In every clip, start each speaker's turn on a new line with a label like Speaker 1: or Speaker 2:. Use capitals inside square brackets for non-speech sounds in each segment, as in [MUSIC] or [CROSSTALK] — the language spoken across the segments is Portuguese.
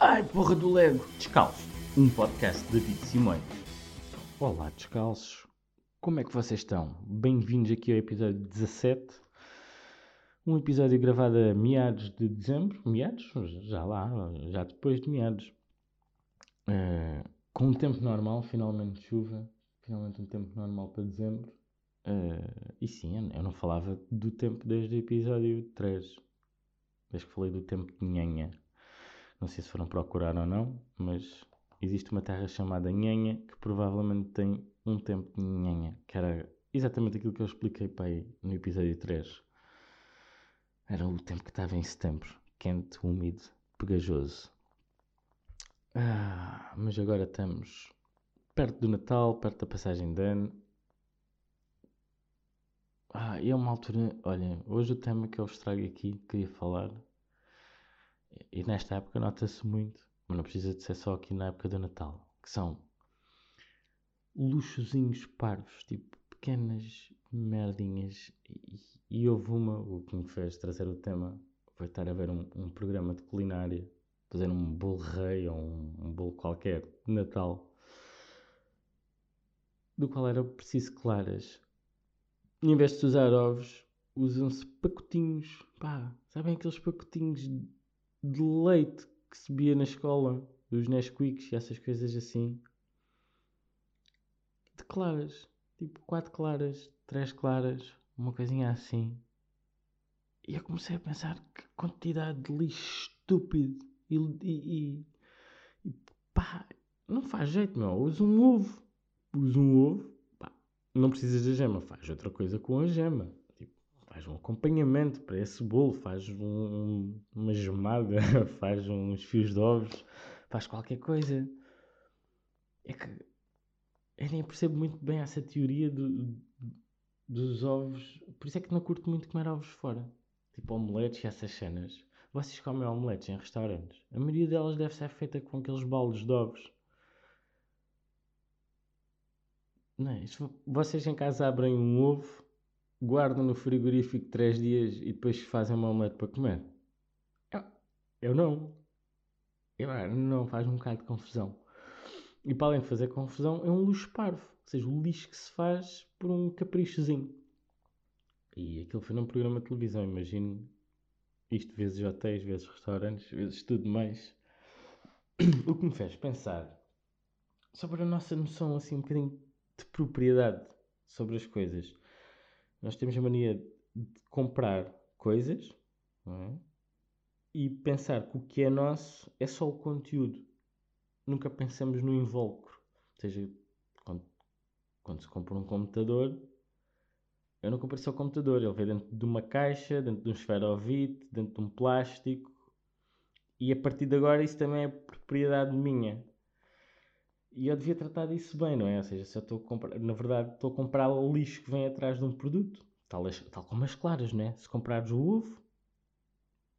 Speaker 1: Ai, porra do Lego! Descalço, um podcast de David Simões. Olá, descalços. Como é que vocês estão? Bem-vindos aqui ao episódio 17. Um episódio gravado a meados de dezembro. Meados? Já lá, já depois de meados. Uh, com um tempo normal, finalmente chuva. Finalmente um tempo normal para dezembro. Uh, e sim, eu não falava do tempo desde o episódio 3. Desde que falei do tempo de nhanha. Não sei se foram procurar ou não, mas existe uma terra chamada Nhanha que provavelmente tem um tempo de Nhanha, que era exatamente aquilo que eu expliquei para aí no episódio 3. Era o tempo que estava em setembro, quente, úmido, pegajoso. Ah, mas agora estamos perto do Natal, perto da passagem de ano. Ah, e é uma altura. Olha, hoje o tema que eu vos trago aqui, queria falar, e nesta época nota-se muito, mas não precisa de ser só aqui na época do Natal, que são luxozinhos parvos, tipo pequenas merdinhas. E, e houve uma, o que me fez trazer o tema foi estar a ver um, um programa de culinária, fazer um bolo rei ou um, um bolo qualquer de Natal, do qual era preciso claras. Em vez de usar ovos, usam-se pacotinhos, pá, sabem aqueles pacotinhos de leite que se via na escola, os Nesquiks e essas coisas assim. De claras, tipo quatro claras, três claras, uma coisinha assim. E eu comecei a pensar que quantidade de lixo estúpido e, e, e, pá, não faz jeito, meu. Usa um ovo, usa um ovo, pá, não precisas da gema, faz outra coisa com a gema faz um acompanhamento para esse bolo, faz um, uma gemada, [LAUGHS] faz uns fios de ovos, faz qualquer coisa. É que eu nem percebo muito bem essa teoria do, dos ovos. Por isso é que não curto muito comer ovos fora. Tipo omeletes e essas cenas. Vocês comem omeletes em restaurantes. A maioria delas deve ser feita com aqueles baldes de ovos. Não é? Vocês em casa abrem um ovo guardam no frigorífico 3 dias e depois fazem uma omelete para comer? Eu, eu não. Eu, ah, não, faz um bocado de confusão. E para além de fazer confusão, é um luxo parvo. Ou seja, o lixo que se faz por um caprichozinho. E aquilo foi num programa de televisão, imagino. Isto vezes hotéis, vezes restaurantes, vezes tudo mais. O que me fez pensar sobre a nossa noção assim um bocadinho de propriedade sobre as coisas. Nós temos a mania de comprar coisas é? e pensar que o que é nosso é só o conteúdo. Nunca pensamos no invólucro. Ou seja, quando, quando se compra um computador, eu não comprei só o computador, ele veio dentro de uma caixa, dentro de um esferovite, dentro de um plástico. E a partir de agora isso também é propriedade minha. E eu devia tratar disso bem, não é? Ou seja, se eu estou a comprar, na verdade, estou a comprar o lixo que vem atrás de um produto, tal, tal como as claras, não é? Se comprares o ovo,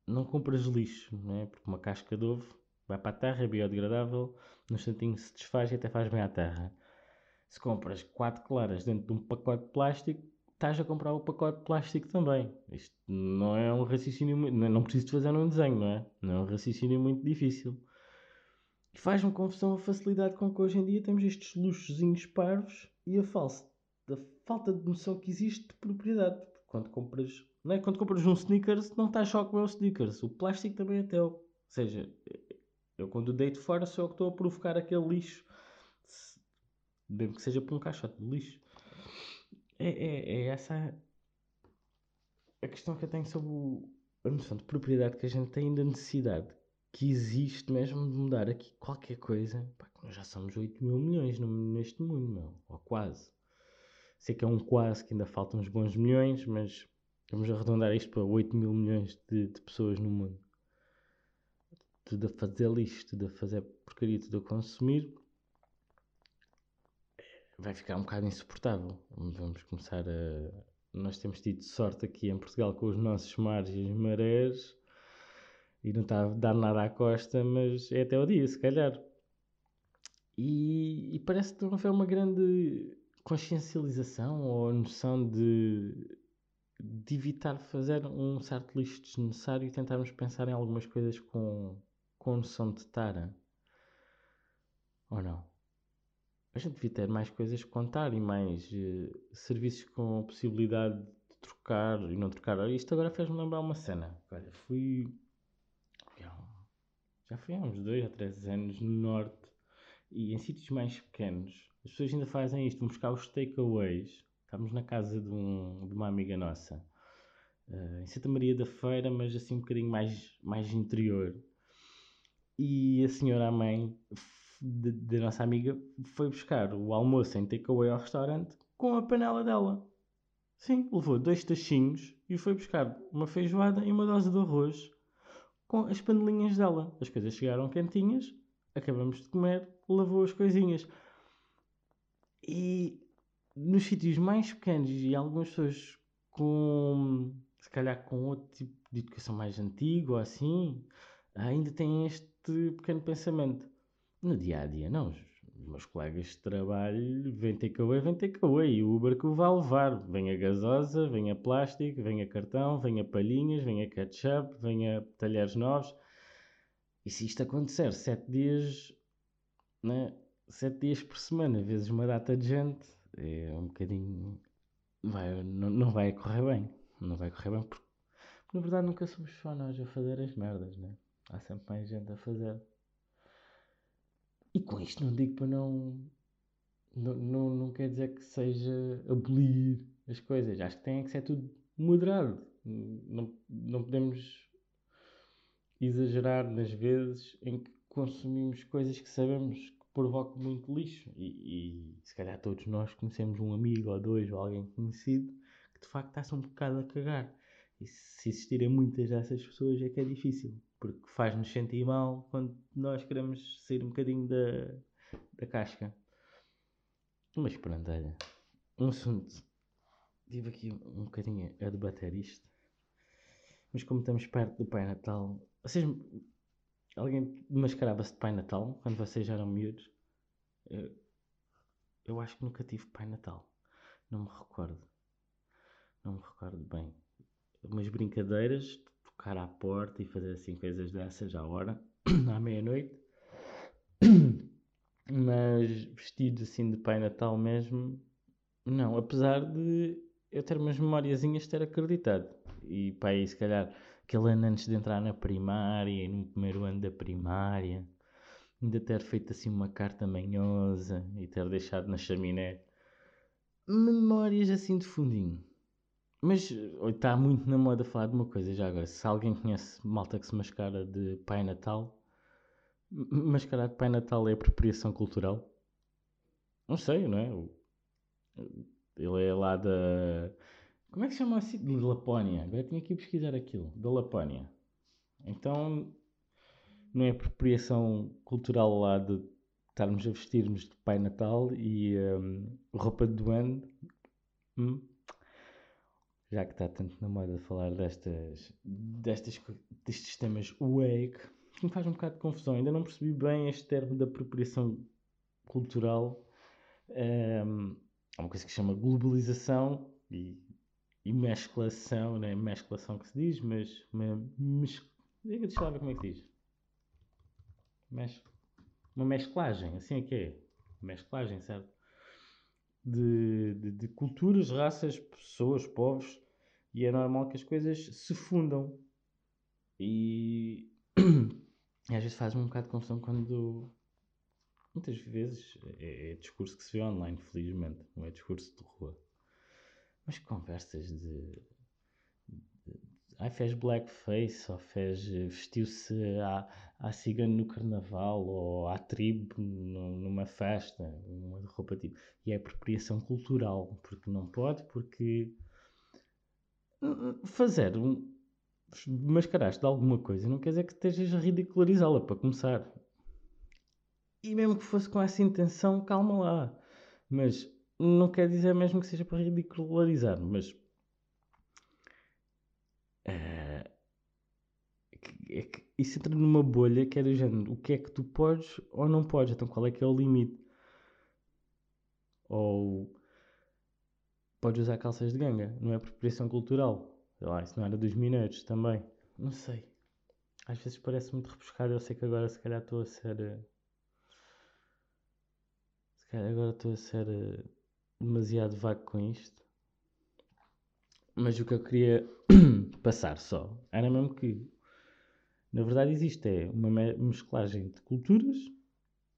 Speaker 1: não compras lixo, não é? Porque uma casca de ovo vai para a terra, é biodegradável, no instantinho se desfaz e até faz bem à terra. Se compras quatro claras dentro de um pacote de plástico, estás a comprar o pacote de plástico também. Isto não é um raciocínio, não preciso de fazer um desenho, não é? Não é um raciocínio muito difícil. E faz-me confusão a facilidade com que hoje em dia temos estes luxozinhos parvos e a da falta de noção que existe de propriedade. Quando compras, não é? Quando compras um sneakers, não estás só com o sneakers, o plástico também é teu. Ou seja, eu quando deito fora sou eu que estou a provocar aquele lixo, mesmo que seja por um caixote de lixo. É, é, é essa a questão que eu tenho sobre a noção de propriedade que a gente tem da necessidade que existe mesmo de mudar aqui qualquer coisa. Pá, nós já somos 8 mil milhões neste mundo, ou quase. Sei que é um quase que ainda faltam uns bons milhões, mas vamos arredondar isto para 8 mil milhões de, de pessoas no mundo. Tudo a fazer lixo, tudo a fazer porcaria, tudo a consumir. Vai ficar um bocado insuportável. Vamos começar a. Nós temos tido sorte aqui em Portugal com os nossos mares e as marés e não está a dar nada à costa, mas é até o dia, se calhar. E, e parece que não haver uma grande consciencialização ou noção de, de evitar fazer um certo lixo desnecessário e tentarmos pensar em algumas coisas com, com noção de tara. Ou não? A gente devia ter mais coisas que contar e mais uh, serviços com a possibilidade de trocar e não trocar. Isto agora fez-me lembrar uma cena. Olha, fui. Já fui há uns 2 a 3 anos no Norte e em sítios mais pequenos. As pessoas ainda fazem isto, vão buscar os takeaways. Estávamos na casa de, um, de uma amiga nossa, uh, em Santa Maria da Feira, mas assim um bocadinho mais, mais interior. E a senhora, a mãe da nossa amiga, foi buscar o almoço em takeaway ao restaurante com a panela dela. Sim, levou dois tachinhos e foi buscar uma feijoada e uma dose de arroz com as panelinhas dela. As coisas chegaram quentinhas, acabamos de comer, lavou as coisinhas. E nos sítios mais pequenos e algumas pessoas com, se calhar, com outro tipo de educação mais antigo ou assim, ainda têm este pequeno pensamento. No dia a dia, não meus colegas de trabalho vêm takeaway, vêm takeaway. E o Uber que o vai levar. Vem a gasosa, vem a plástico, vem a cartão, vem a palhinhas, vem a ketchup, vem a talheres novos. E se isto acontecer sete dias, né? sete dias por semana, vezes uma data de gente, é um bocadinho. Vai, não, não vai correr bem. Não vai correr bem porque, na verdade, nunca somos só nós a fazer as merdas, né? Há sempre mais gente a fazer. E com isto não digo para não. Não, não, não quer dizer que seja abolir as coisas. Acho que tem que ser tudo moderado. Não, não podemos exagerar nas vezes em que consumimos coisas que sabemos que provocam muito lixo. E, e se calhar todos nós conhecemos um amigo ou dois ou alguém conhecido que de facto está-se um bocado a cagar. E se existirem muitas dessas pessoas é que é difícil porque faz-nos sentir mal quando nós queremos sair um bocadinho da, da casca. Mas pronto, olha, um assunto. Estive aqui um bocadinho a debater isto. Mas como estamos perto do Pai Natal, vocês. Alguém mascarava-se de Pai Natal quando vocês eram miúdos? Eu, eu acho que nunca tive Pai Natal. Não me recordo. Não me recordo bem. Umas brincadeiras, tocar à porta e fazer assim coisas dessas à hora, [CLEARS THROAT] à meia-noite. [CLEARS THROAT] Mas vestido assim de Pai Natal mesmo, não. Apesar de eu ter umas memóriazinhas ter acreditado. E pai, se calhar, aquele ano antes de entrar na primária, no primeiro ano da primária, ainda ter feito assim uma carta manhosa e ter deixado na chaminé. Memórias assim de fundinho. Mas está muito na moda falar de uma coisa já agora. Se alguém conhece malta que se mascara de Pai Natal, mascarar de Pai Natal é apropriação cultural? Não sei, não é? Ele é lá da. Como é que se chama assim? De Lapónia. Agora tinha que pesquisar aquilo. Da Lapónia. Então, não é apropriação cultural lá de estarmos a vestirmos de Pai Natal e um, roupa de duende? Hum? Já que está tanto na moda falar destas, destas, destes temas wake, que me faz um bocado de confusão. Ainda não percebi bem este termo da apropriação cultural. Um, há uma coisa que se chama globalização e, e mesclação, né? mesclação que se diz, mas mes, deixa lá ver como é que diz. Mes, uma mesclagem, assim é que é. Mesclagem, certo? de, de, de, culturas, raças, pessoas, povos, e é normal que as coisas se fundam. E, [CLEARS THROAT] às vezes faz-me um bocado de confusão quando. Muitas vezes é, é, discurso que se vê online, felizmente, não é discurso de rua. Mas conversas de. Ai, fez blackface, ou fez. vestiu-se à, à cigana no carnaval, ou à tribo numa festa, uma roupa tipo. E é apropriação cultural, porque não pode, porque. Fazer um. mascarar-te de alguma coisa não quer dizer que estejas a ridicularizá-la, para começar. E mesmo que fosse com essa intenção, calma lá. Mas não quer dizer mesmo que seja para ridicularizar, mas é, é que isso entra numa bolha que é do género: o que é que tu podes ou não podes? Então qual é que é o limite? Ou podes usar calças de ganga, não é apropriação cultural? Sei lá, isso não era dos mineiros também. Não sei. às vezes parece muito rebuscado. Eu sei que agora se calhar estou a ser. Eh, se calhar agora estou a ser eh, demasiado vago com isto. Mas o que eu queria [COUGHS] passar só era mesmo que na verdade existe é uma mesclagem de culturas.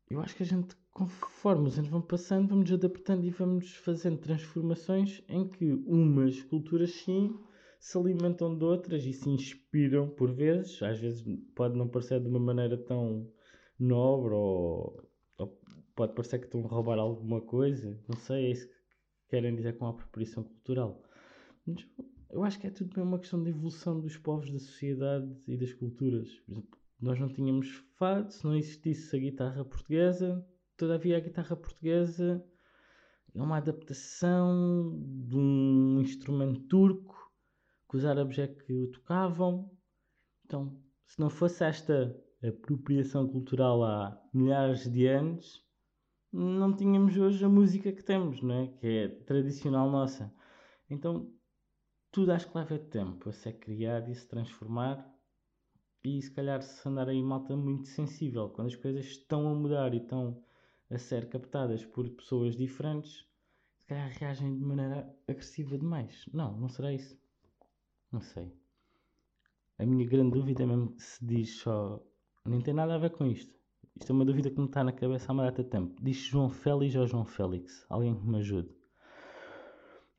Speaker 1: Eu acho que a gente, conforme os anos vão passando, vamos adaptando e vamos fazendo transformações em que umas culturas sim se alimentam de outras e se inspiram por vezes. Às vezes pode não parecer de uma maneira tão nobre ou, ou pode parecer que estão a roubar alguma coisa. Não sei, é isso que querem dizer com a apropriação cultural. Mas eu acho que é tudo bem uma questão de evolução dos povos, da sociedade e das culturas. Por exemplo, nós não tínhamos fado se não existisse a guitarra portuguesa. Todavia, a guitarra portuguesa é uma adaptação de um instrumento turco que os árabes é que o tocavam. Então, se não fosse esta apropriação cultural há milhares de anos, não tínhamos hoje a música que temos, não é? que é tradicional nossa. Então, tudo acho que leva tempo a se criar e se transformar. E se calhar se andar aí malta muito sensível, quando as coisas estão a mudar e estão a ser captadas por pessoas diferentes, se calhar reagem de maneira agressiva demais. Não, não será isso. Não sei. A minha grande dúvida é mesmo se diz só. Nem tem nada a ver com isto. Isto é uma dúvida que me está na cabeça há uma data de tempo. Diz João Félix ou João Félix? Alguém que me ajude.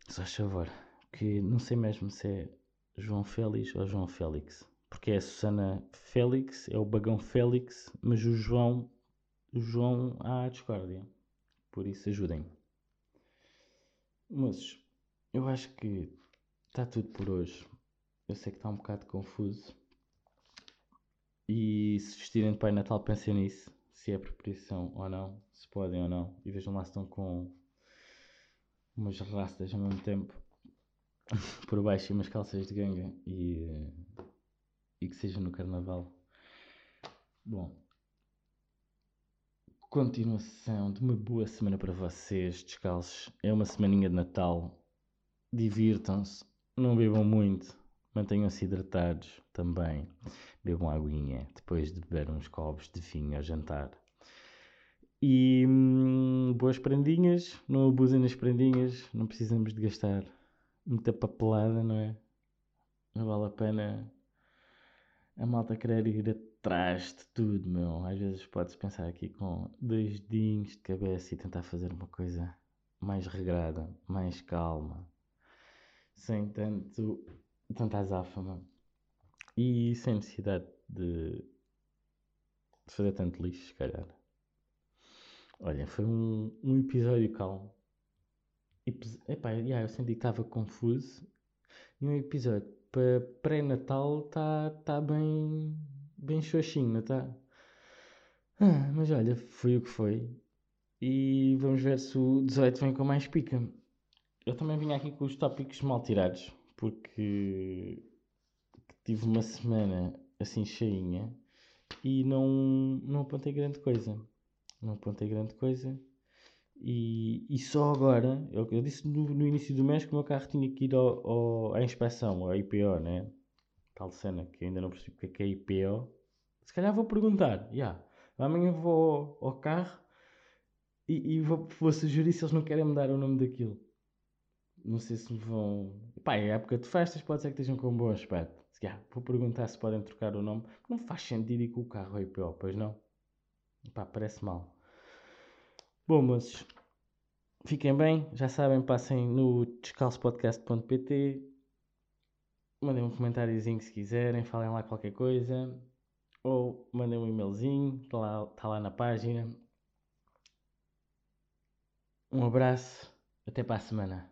Speaker 1: Só favor. Que não sei mesmo se é João Félix ou João Félix. Porque é a Susana Félix, é o Bagão Félix, mas o João. João há discórdia. Por isso ajudem-me. Moços, eu acho que está tudo por hoje. Eu sei que está um bocado confuso. E se vestirem de Pai Natal, pensem nisso. Se é apropriação ou não. Se podem ou não. E vejam lá se estão com umas rastas ao mesmo tempo. [LAUGHS] por baixo e umas calças de ganga. E, e que seja no Carnaval. Bom. Continuação de uma boa semana para vocês, descalços. É uma semaninha de Natal. Divirtam-se. Não bebam muito Mantenham-se hidratados também. Bebam aguinha depois de beber uns copos de vinho ao jantar. E hum, boas prendinhas, não abusem nas prendinhas, não precisamos de gastar muita papelada, não é? Não vale a pena a malta querer ir atrás de tudo, meu. Às vezes pode-se pensar aqui com dois dedinhos de cabeça e tentar fazer uma coisa mais regrada, mais calma, sem tanto tanta azáfama e sem necessidade de, de fazer tanto lixo, se calhar. Olha, foi um, um episódio calmo. Epi Epá, yeah, eu senti que estava confuso. E um episódio para pré-natal está tá bem, bem xoxinho, está? Ah, mas olha, foi o que foi. E vamos ver se o 18 vem com mais pica. Eu também vim aqui com os tópicos mal tirados porque tive uma semana assim cheinha e não, não apontei grande coisa. Não apontei grande coisa. E, e só agora, eu, eu disse no, no, início do mês que o meu carro tinha que ir ao, ao, à inspeção, à IPO, né? Tal cena que ainda não percebi o que é, é IPO. Se calhar vou perguntar, já. Yeah. Amanhã vou ao, ao carro e, e vou, vou sugerir se eles não querem mudar o nome daquilo. Não sei se me vão. Pá, é época de festas, pode ser que estejam com um bom aspecto. Se calhar, vou perguntar se podem trocar o nome. Não faz sentido ir com o carro IPO, pois não? Pá, parece mal. Bom, moços, fiquem bem. Já sabem, passem no descalçopodcast.pt. Mandem um comentáriozinho se quiserem, falem lá qualquer coisa. Ou mandem um e-mailzinho, está lá, tá lá na página. Um abraço, até para a semana.